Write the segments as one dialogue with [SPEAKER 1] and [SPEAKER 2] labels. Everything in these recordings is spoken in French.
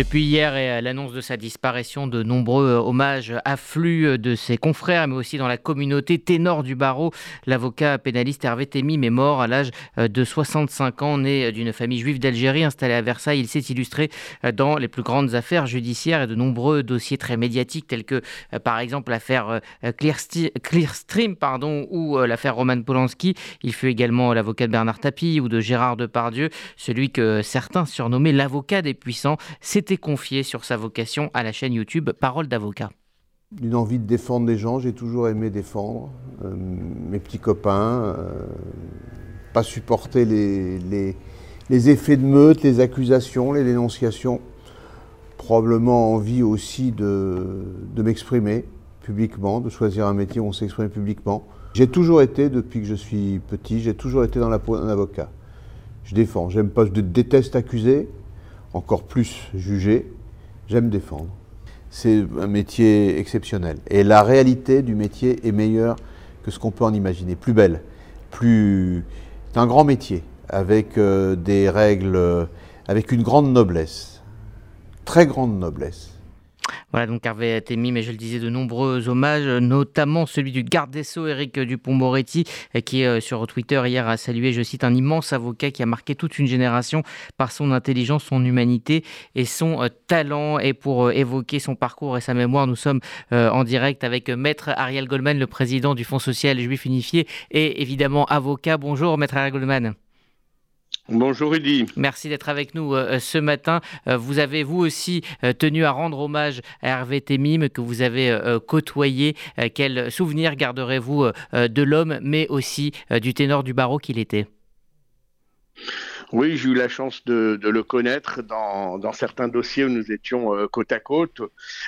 [SPEAKER 1] Depuis hier et l'annonce de sa disparition, de nombreux euh, hommages affluent euh, de ses confrères, mais aussi dans la communauté ténor du barreau. L'avocat pénaliste Hervé Temim est mort à l'âge euh, de 65 ans, né d'une famille juive d'Algérie installée à Versailles. Il s'est illustré dans les plus grandes affaires judiciaires et de nombreux dossiers très médiatiques, tels que par exemple l'affaire Clearstream ou l'affaire Roman Polanski. Il fut également l'avocat de Bernard Tapie ou de Gérard Depardieu, celui que certains surnommaient l'avocat des puissants. C'était confié sur sa vocation à la chaîne YouTube Parole d'avocat.
[SPEAKER 2] Une envie de défendre les gens, j'ai toujours aimé défendre euh, mes petits copains, euh, pas supporter les, les, effets de meute, les accusations, les dénonciations, probablement envie aussi de, de m'exprimer publiquement, de choisir un métier où on s'exprime publiquement. J'ai toujours été, depuis que je suis petit, j'ai toujours été dans la peau d'un avocat. Je défends, j'aime pas, je déteste accuser, encore plus juger, j'aime défendre. C'est un métier exceptionnel. Et la réalité du métier est meilleure que ce qu'on peut en imaginer, plus belle, plus... C'est un grand métier, avec euh, des règles, euh, avec une grande noblesse, très grande noblesse.
[SPEAKER 1] Voilà, donc Hervé a mis, mais je le disais, de nombreux hommages, notamment celui du garde des Sceaux, Éric Dupont-Moretti, qui euh, sur Twitter hier a salué, je cite, un immense avocat qui a marqué toute une génération par son intelligence, son humanité et son euh, talent. Et pour euh, évoquer son parcours et sa mémoire, nous sommes en direct avec Maître Ariel Goldman, le président du Fonds social juif unifié et évidemment avocat. Bonjour, Maître Ariel Goldman.
[SPEAKER 3] Bonjour Rudy.
[SPEAKER 1] Merci d'être avec nous euh, ce matin. Euh, vous avez vous aussi euh, tenu à rendre hommage à Hervé Temim que vous avez côtoyé. Quel souvenir garderez-vous de l'homme mais aussi du ténor du barreau qu'il était?
[SPEAKER 3] Oui, j'ai eu la chance de, le connaître dans, certains dossiers où nous étions euh, côte à côte,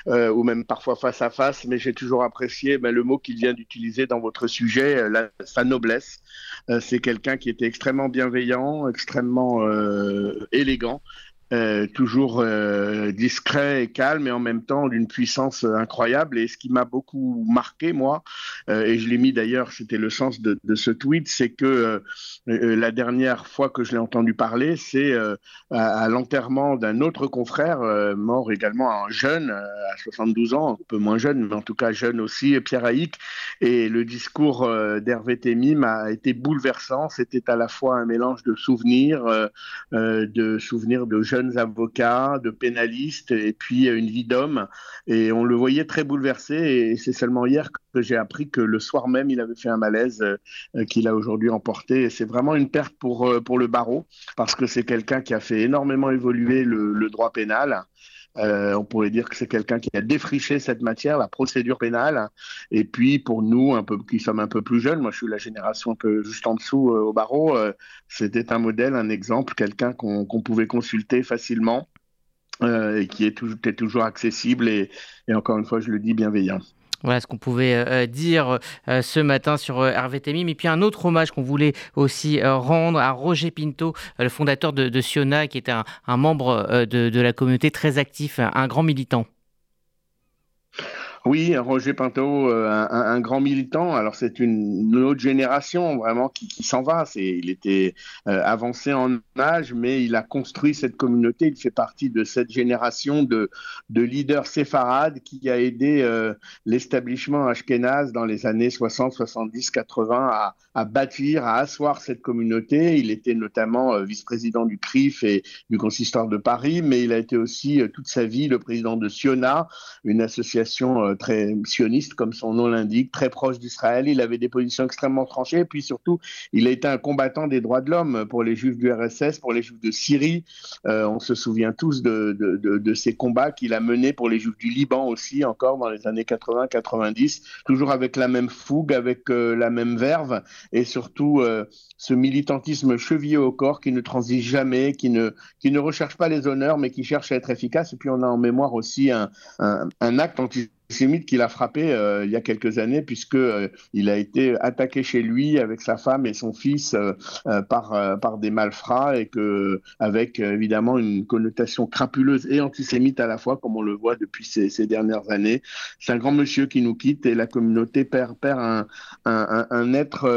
[SPEAKER 3] euh, ou même parfois face à face, mais j'ai toujours apprécié ben, le mot qu'il vient d'utiliser dans votre sujet, euh, sa noblesse. C'est quelqu'un qui était extrêmement bienveillant, extrêmement élégant, euh, toujours euh, discret et calme et en même temps d'une puissance euh, incroyable. Et ce qui m'a beaucoup marqué, moi, et je l'ai mis d'ailleurs, c'était le sens de, ce tweet, c'est que la dernière fois que je l'ai entendu parler, c'est à, l'enterrement d'un autre confrère, mort également un jeune, à 72 ans, un peu moins jeune, mais en tout cas jeune aussi, Pierre Haïk. Et le discours d'Hervé Temim a été bouleversant. C'était à la fois un mélange de souvenirs, de souvenirs de jeunes avocats, de pénalistes, et puis une vie d'homme. Et on le voyait très bouleversé. Et c'est seulement hier que j'ai appris que le soir même, il avait fait un malaise euh, qu'il a aujourd'hui emporté. Et c'est vraiment une perte pour, euh, pour le barreau, parce que c'est quelqu'un qui a fait énormément évoluer le droit pénal. Euh, on pourrait dire que c'est quelqu'un qui a défriché cette matière, la procédure pénale. Et puis pour nous, un peu, qui sommes un peu plus jeunes, moi je suis la génération un peu juste en dessous euh, au barreau, euh, c'était un modèle, un exemple, quelqu'un qu'on pouvait consulter facilement et qui est toujours accessible et, et encore une fois, je le dis, bienveillant.
[SPEAKER 1] Voilà ce qu'on pouvait euh, euh, dire euh, ce matin sur Hervé Temim. Et puis un autre hommage qu'on voulait aussi rendre à Roger Pinto, le fondateur de, Siona, qui était un, membre de, la communauté très actif, un grand militant.
[SPEAKER 3] Oui, Roger Pinto, euh, un, grand militant. Alors c'est une, autre génération vraiment qui, s'en va. C'est, il était euh, avancé en âge, mais il a construit cette communauté. Il fait partie de cette génération de, de leaders séfarades qui a aidé euh, l'établissement Ashkenaz dans les années 60, 70, 80 à, à bâtir, à asseoir cette communauté. Il était notamment vice-président du CRIF et du consistoire de Paris, mais il a été aussi toute sa vie le président de Siona, une association euh, très sioniste, comme son nom l'indique, très proche d'Israël. Il avait des positions extrêmement tranchées. Et puis surtout, il a été un combattant des droits de l'homme pour les juifs du RSS, pour les juifs de Syrie. Euh, on se souvient tous de, de, de, ces combats qu'il a menés pour les juifs du Liban aussi, encore dans les années 80-90, toujours avec la même fougue, avec euh, la même verve et surtout ce militantisme chevillé au corps qui ne transige jamais, qui ne, qui ne recherche pas les honneurs, mais qui cherche à être efficace. Et puis on a en mémoire aussi un, un, acte antisémite qui l'a frappé il y a quelques années, puisque il a été attaqué chez lui avec sa femme et son fils par, par des malfrats et que avec évidemment une connotation crapuleuse et antisémite à la fois, comme on le voit depuis ces, dernières années. C'est un grand monsieur qui nous quitte et la communauté perd, perd un, un, être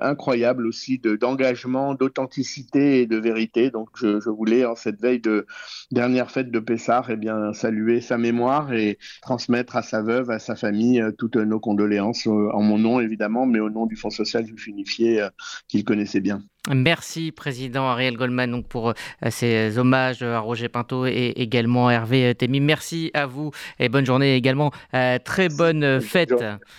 [SPEAKER 3] incroyable aussi d'engagement, d'authenticité et de vérité. Donc je, je, voulais en cette veille de dernière fête de Pessard, eh bien saluer sa mémoire et transmettre à sa veuve, à sa famille euh, toutes nos condoléances euh, en mon nom évidemment, mais au nom du Fonds social juif unifié euh, qu'il connaissait bien.
[SPEAKER 1] Merci, Président Ariel Goldman, donc pour ces hommages à Roger Pinto et également Hervé Thémy. Merci à vous et bonne journée également. très bonne fête.